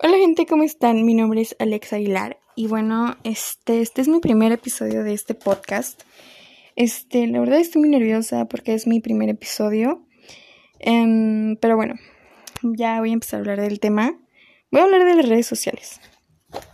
Hola gente, ¿cómo están? Mi nombre es Alex Aguilar y bueno, este, este es mi primer episodio de este podcast. Este, la verdad estoy muy nerviosa porque es mi primer episodio. Em, pero bueno, ya voy a empezar a hablar del tema. Voy a hablar de las redes sociales.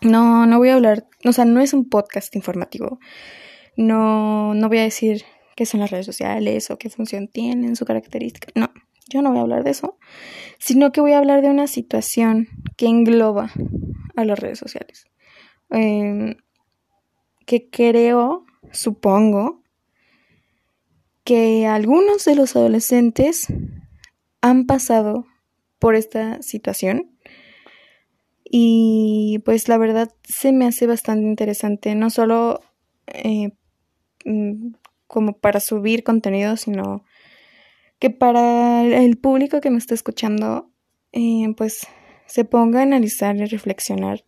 No, no voy a hablar, o sea, no es un podcast informativo. No, no voy a decir qué son las redes sociales o qué función tienen, su característica. No, yo no voy a hablar de eso, sino que voy a hablar de una situación que engloba a las redes sociales. Em, que creo, supongo, que algunos de los adolescentes han pasado por esta situación. Y pues la verdad se me hace bastante interesante, no solo eh, mm, como para subir contenido, sino que para el público que me está escuchando, eh, pues se ponga a analizar y reflexionar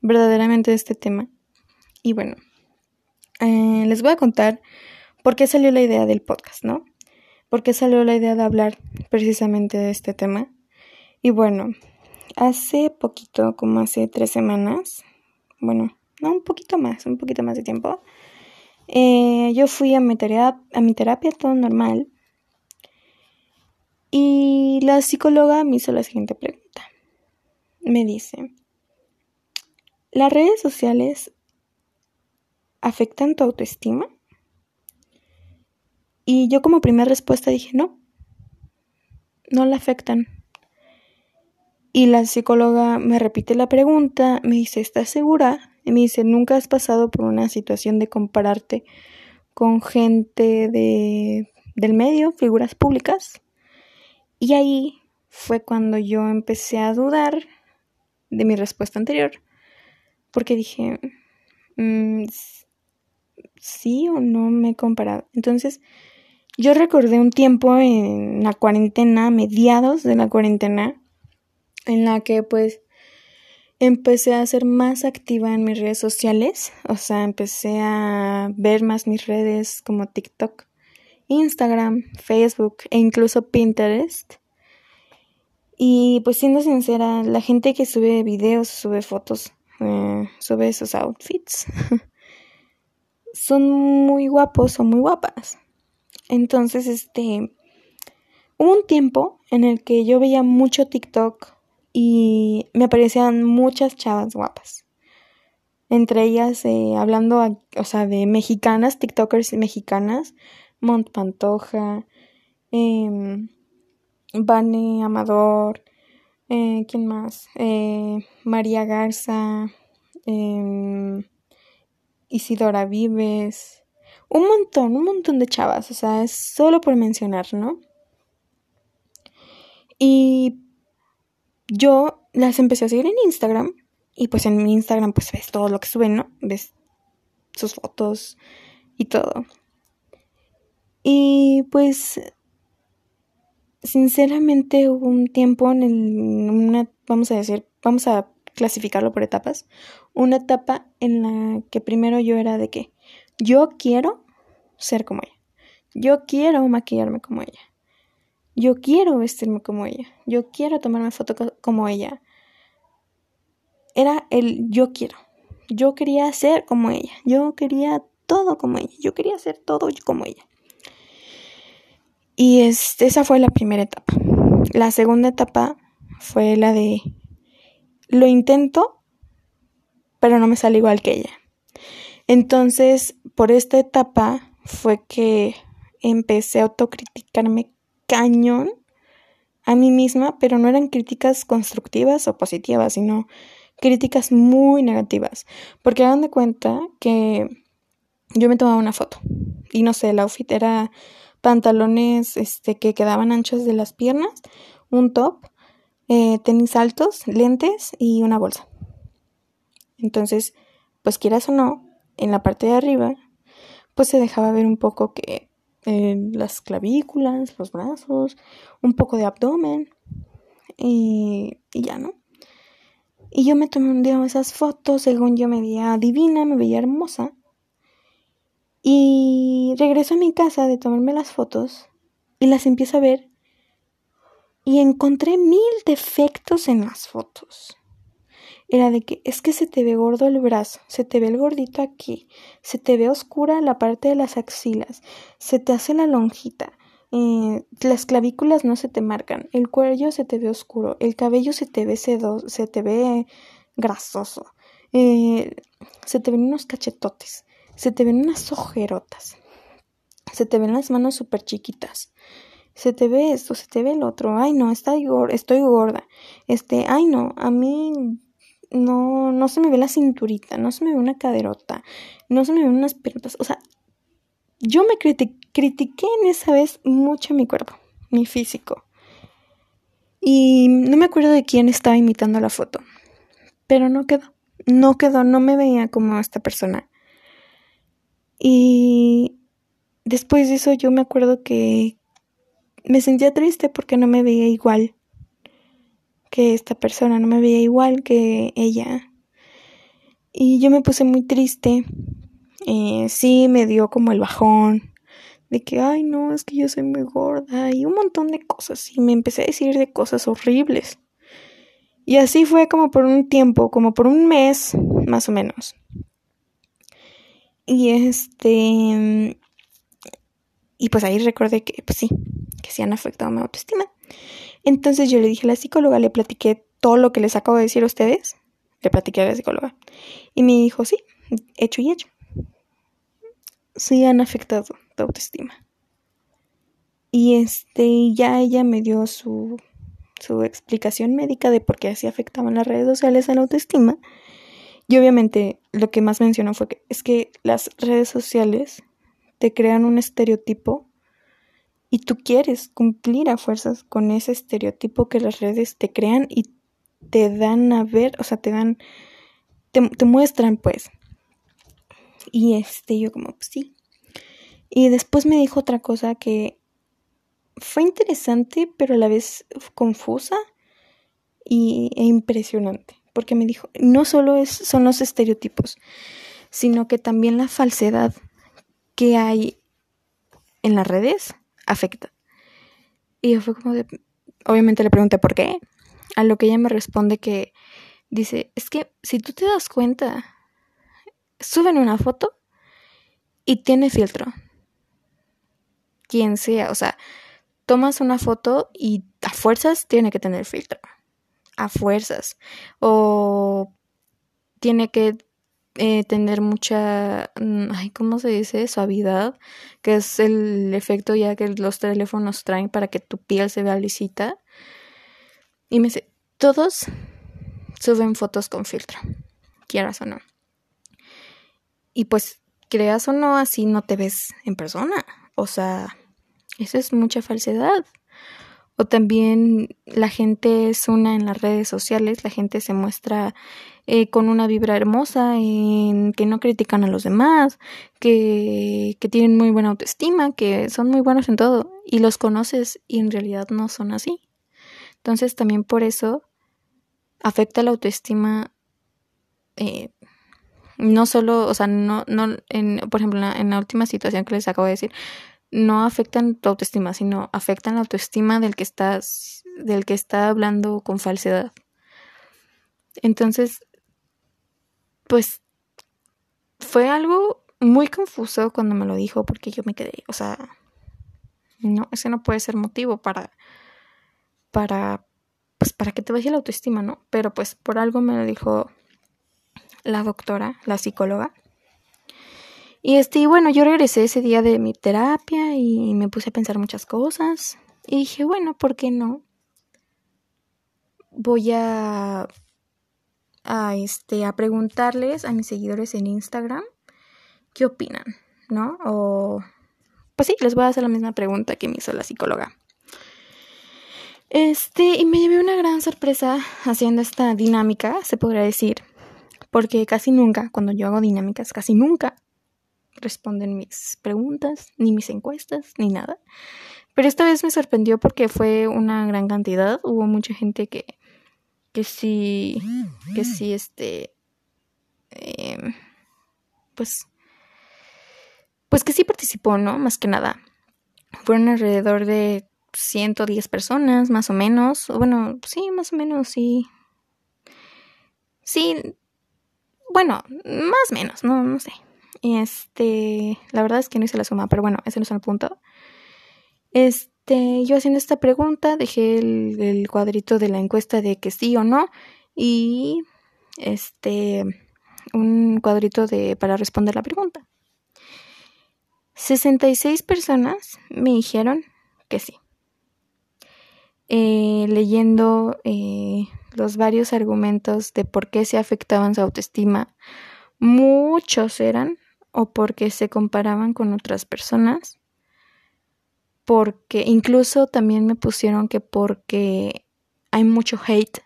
verdaderamente este tema. Y bueno, eh, les voy a contar por qué salió la idea del podcast, ¿no? ¿Por qué salió la idea de hablar precisamente de este tema? Y bueno, hace poquito, como hace tres semanas, bueno, no, un poquito más, un poquito más de tiempo, eh, yo fui a mi, terapia, a mi terapia todo normal y la psicóloga me hizo la siguiente pregunta. Me dice, ¿las redes sociales afectan tu autoestima? Y yo como primera respuesta dije, no, no la afectan. Y la psicóloga me repite la pregunta, me dice, ¿estás segura? Y me dice, ¿nunca has pasado por una situación de compararte con gente de, del medio, figuras públicas? Y ahí fue cuando yo empecé a dudar de mi respuesta anterior, porque dije, mm, sí o no me he comparado. Entonces, yo recordé un tiempo en la cuarentena, mediados de la cuarentena, en la que pues empecé a ser más activa en mis redes sociales, o sea, empecé a ver más mis redes como TikTok Instagram, Facebook e incluso Pinterest. Y pues siendo sincera, la gente que sube videos, sube fotos, eh, sube esos outfits, son muy guapos o muy guapas. Entonces, este, hubo un tiempo en el que yo veía mucho TikTok y me aparecían muchas chavas guapas. Entre ellas, eh, hablando, o sea, de mexicanas, TikTokers mexicanas, Mont Pantoja, eh, Vane Amador, eh, ¿quién más? Eh, María Garza, em, Isidora Vives, un montón, un montón de chavas, o sea, es solo por mencionar, ¿no? Y yo las empecé a seguir en Instagram y pues en mi Instagram pues ves todo lo que suben, ¿no? Ves sus fotos y todo. Y pues sinceramente hubo un tiempo en una, vamos a decir, vamos a clasificarlo por etapas, una etapa en la que primero yo era de que yo quiero ser como ella, yo quiero maquillarme como ella, yo quiero vestirme como ella, yo quiero tomarme foto como ella. Era el yo quiero, yo quería ser como ella, yo quería todo como ella, yo quería ser todo como ella. Y este, esa fue la primera etapa. La segunda etapa fue la de lo intento, pero no me sale igual que ella. Entonces, por esta etapa fue que empecé a autocriticarme cañón a mí misma, pero no eran críticas constructivas o positivas, sino críticas muy negativas. Porque hagan de cuenta que yo me tomaba una foto y no sé, el outfit era pantalones este, que quedaban anchos de las piernas, un top, eh, tenis altos, lentes y una bolsa. Entonces, pues quieras o no, en la parte de arriba, pues se dejaba ver un poco que eh, las clavículas, los brazos, un poco de abdomen y, y ya, ¿no? Y yo me tomé un día esas fotos, según yo me veía divina, me veía hermosa. Y regreso a mi casa de tomarme las fotos y las empiezo a ver y encontré mil defectos en las fotos. era de que es que se te ve gordo el brazo, se te ve el gordito aquí, se te ve oscura la parte de las axilas, se te hace la lonjita, eh, las clavículas no se te marcan, el cuello se te ve oscuro, el cabello se te ve sedoso, se te ve grasoso, eh, se te ven unos cachetotes, se te ven unas ojerotas, se te ven las manos súper chiquitas, se te ve esto, se te ve el otro, ay no, estoy gorda, este, ay no, a mí no, no se me ve la cinturita, no se me ve una caderota, no se me ven unas piernas, o sea, yo me critiqué en esa vez mucho mi cuerpo, mi físico. Y no me acuerdo de quién estaba imitando la foto, pero no quedó, no quedó, no me veía como esta persona. Y después de eso yo me acuerdo que me sentía triste porque no me veía igual que esta persona, no me veía igual que ella. Y yo me puse muy triste. Eh, sí, me dio como el bajón de que, ay, no, es que yo soy muy gorda y un montón de cosas. Y me empecé a decir de cosas horribles. Y así fue como por un tiempo, como por un mes, más o menos. Y este, y pues ahí recordé que, pues sí, que sí han afectado mi autoestima. Entonces yo le dije a la psicóloga, le platiqué todo lo que les acabo de decir a ustedes. Le platiqué a la psicóloga. Y me dijo, sí, hecho y hecho. Sí han afectado tu autoestima. Y este, ya ella me dio su, su explicación médica de por qué así afectaban las redes sociales a la autoestima. Y obviamente lo que más mencionó fue que es que las redes sociales te crean un estereotipo y tú quieres cumplir a fuerzas con ese estereotipo que las redes te crean y te dan a ver, o sea, te dan, te, muestran pues. Y este, yo como, pues sí. Y después me dijo otra cosa que fue interesante, pero a la vez confusa y, e impresionante. Porque me dijo, no solo es, son los estereotipos, sino que también la falsedad que hay en las redes afecta. Y yo fue como de, obviamente le pregunté por qué, a lo que ella me responde que dice, es que si tú te das cuenta, suben una foto y tiene filtro. Quien sea, o sea, tomas una foto y a fuerzas tiene que tener filtro. A fuerzas. O tiene que eh, tener mucha, mm, ay, ¿cómo se dice? Suavidad, que es el efecto ya que los teléfonos traen para que tu piel se vea lisita. Y me dice, todos suben fotos con filtro, quieras o no. Y pues, creas o no, así no te ves en persona. O sea, eso es mucha falsedad. O también la gente es una en las redes sociales, la gente se muestra eh, con una vibra hermosa, en que no critican a los demás, que, que tienen muy buena autoestima, que son muy buenos en todo y los conoces y en realidad no son así. Entonces también por eso afecta la autoestima eh, no solo, o sea, no, no, en, por ejemplo, en la última situación que les acabo de decir, no afectan tu autoestima, sino afectan la autoestima del que estás, del que está hablando con falsedad. Entonces, pues fue algo muy confuso cuando me lo dijo porque yo me quedé, o sea, no, ese no puede ser motivo para, para, pues para que te baje la autoestima, ¿no? Pero pues por algo me lo dijo la doctora, la psicóloga. Y este, bueno, yo regresé ese día de mi terapia y me puse a pensar muchas cosas. Y dije, bueno, ¿por qué no? Voy a, a, este, a preguntarles a mis seguidores en Instagram qué opinan, ¿no? O, pues sí, les voy a hacer la misma pregunta que me hizo la psicóloga. Este, y me llevé una gran sorpresa haciendo esta dinámica, se podría decir, porque casi nunca, cuando yo hago dinámicas, casi nunca responden mis preguntas, ni mis encuestas, ni nada. Pero esta vez me sorprendió porque fue una gran cantidad. Hubo mucha gente que, que sí, que sí, este, em, pues, pues que sí participó, ¿no? Más que nada. Fueron alrededor de 110 personas, más o menos. Bueno, sí, más o menos, sí. sí, bueno, más o menos, no, no sé. Este, la verdad es que no hice la suma, pero bueno, ese no es el punto. Este, yo haciendo esta pregunta, dejé el, el cuadrito de la encuesta de que sí o no y este un cuadrito de para responder la pregunta. 66 personas me dijeron que sí. Eh, leyendo eh, los varios argumentos de por qué se afectaban su autoestima, muchos eran o porque se comparaban con otras personas, porque incluso también me pusieron que porque hay mucho hate,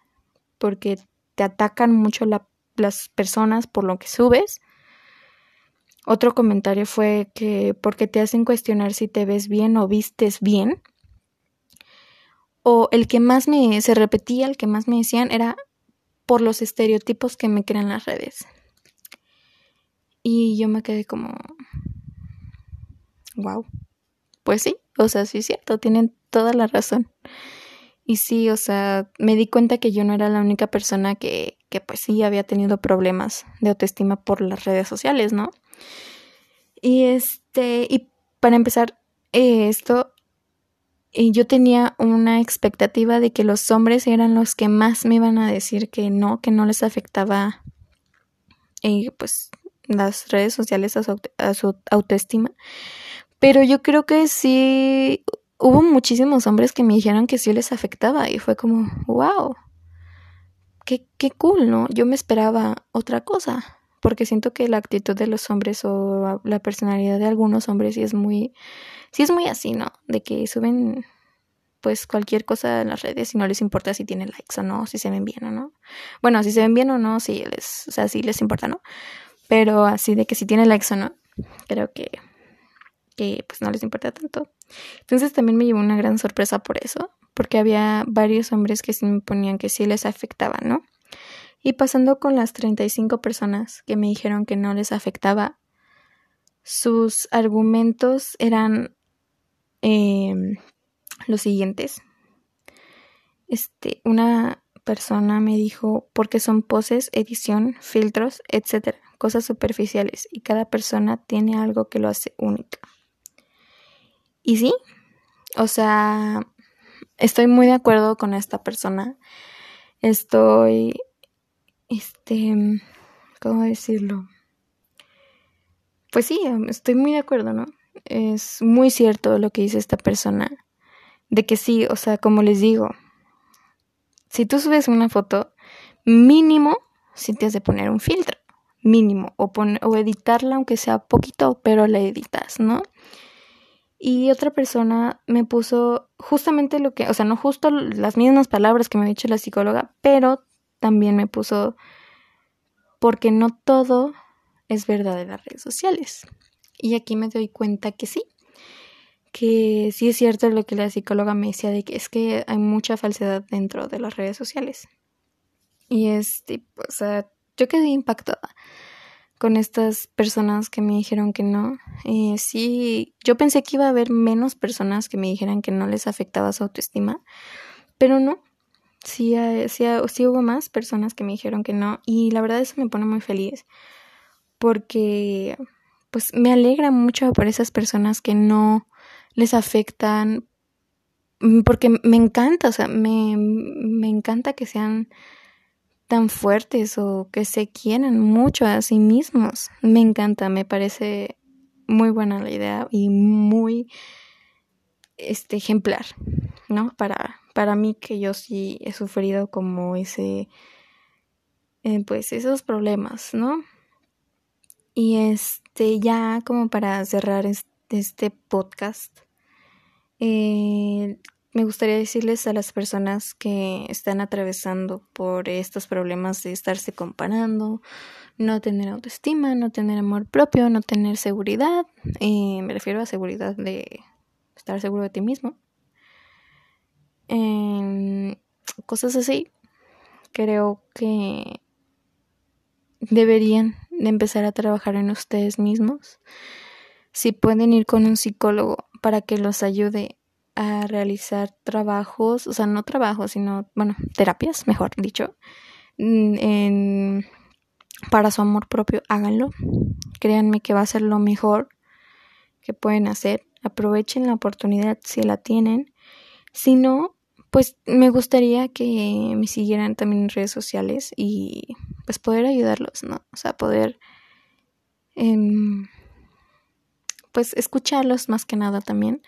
porque te atacan mucho las personas por lo que subes. Otro comentario fue que porque te hacen cuestionar si te ves bien o vistes bien. O el que más me se repetía, el que más me decían era por los estereotipos que me crean las redes. Y yo me quedé como, wow. Pues sí, o sea, sí es cierto, tienen toda la razón. Y sí, o sea, me di cuenta que yo no era la única persona que, que pues sí había tenido problemas de autoestima por las redes sociales, ¿no? Y este, y para empezar, eh, esto, eh, yo tenía una expectativa de que los hombres eran los que más me iban a decir que no, que no les afectaba, eh, pues las redes sociales a su, autoestima. Pero yo creo que sí hubo muchísimos hombres que me dijeron que sí les afectaba y fue como, wow, qué, qué cool, ¿no? Yo me esperaba otra cosa, porque siento que la actitud de los hombres o la personalidad de algunos hombres sí es muy, sí es muy así, ¿no? De que suben pues cualquier cosa en las redes y no les importa si tienen likes o no, si se ven bien o no. Bueno, si se ven bien o no, sí les, o sea, sí les importa, ¿no? Pero así de que si tiene likes o no, creo que, que pues no les importa tanto. Entonces también me llevó una gran sorpresa por eso, porque había varios hombres que sí me ponían que sí les afectaba, ¿no? Y pasando con las 35 personas que me dijeron que no les afectaba, sus argumentos eran em, los siguientes. Este, una persona me dijo porque son poses, edición, filtros, etcétera cosas superficiales y cada persona tiene algo que lo hace única. Y sí, o sea, estoy muy de acuerdo con esta persona. Estoy, este, ¿cómo decirlo? Pues sí, estoy muy de acuerdo, ¿no? Es muy cierto lo que dice esta persona. De que sí, o sea, como les digo, si tú subes una foto, mínimo si te has de poner un filtro mínimo o, o editarla aunque sea poquito, pero la editas, ¿no? Y otra persona me puso justamente lo que, o sea, no justo las mismas palabras que me ha dicho la psicóloga, pero también me puso porque no todo es verdad en las redes sociales. Y aquí me doy cuenta que sí, que sí es cierto lo que la psicóloga me decía de que es que hay mucha falsedad dentro de las redes sociales. Y este, o sea, yo quedé impactada con estas personas que me dijeron que no. Eh, sí, yo pensé que iba a haber menos personas que me dijeran que no les afectaba su autoestima, pero no. Sí, eh, sí, sí hubo más personas que me dijeron que no y la verdad eso me pone muy feliz porque pues me alegra mucho por esas personas que no les afectan porque me encanta, o sea, me, me encanta que sean tan fuertes o que se quieran mucho a sí mismos. Me encanta, me parece muy buena la idea y muy este ejemplar, ¿no? Para para mí que yo sí he sufrido como ese eh, pues esos problemas, ¿no? Y este ya como para cerrar este podcast eh, me gustaría decirles a las personas que están atravesando por estos problemas de estarse comparando, no tener autoestima, no tener amor propio, no tener seguridad, eh, me refiero a seguridad de estar seguro de ti mismo, cosas así, creo que deberían de empezar a trabajar en ustedes mismos. Si pueden ir con un psicólogo para que los ayude a realizar trabajos, o sea, no trabajos, sino, bueno, terapias, mejor dicho, mm, en para su amor propio, háganlo. Créanme que va a ser lo mejor que pueden hacer. Aprovechen la oportunidad si la tienen. Si no, pues me gustaría que me siguieran también en redes sociales y pues poder ayudarlos, ¿no? O sea, poder em, pues escucharlos más que nada también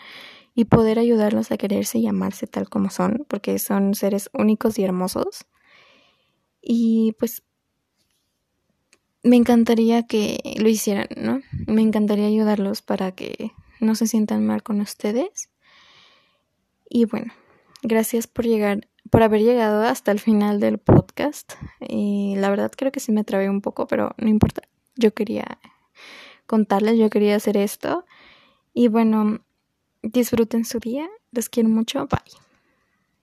y poder ayudarlos a quererse y amarse tal como son, porque son seres únicos y hermosos. Y pues me encantaría que lo hicieran, ¿no? Me encantaría ayudarlos para que no se sientan mal con ustedes. Y bueno, gracias por llegar, por haber llegado hasta el final del podcast. Y la verdad creo que sí me trabé un poco, pero no importa. Yo quería contarles, yo quería hacer esto. Y bueno, disfruten su día. Les quiero mucho. Bye.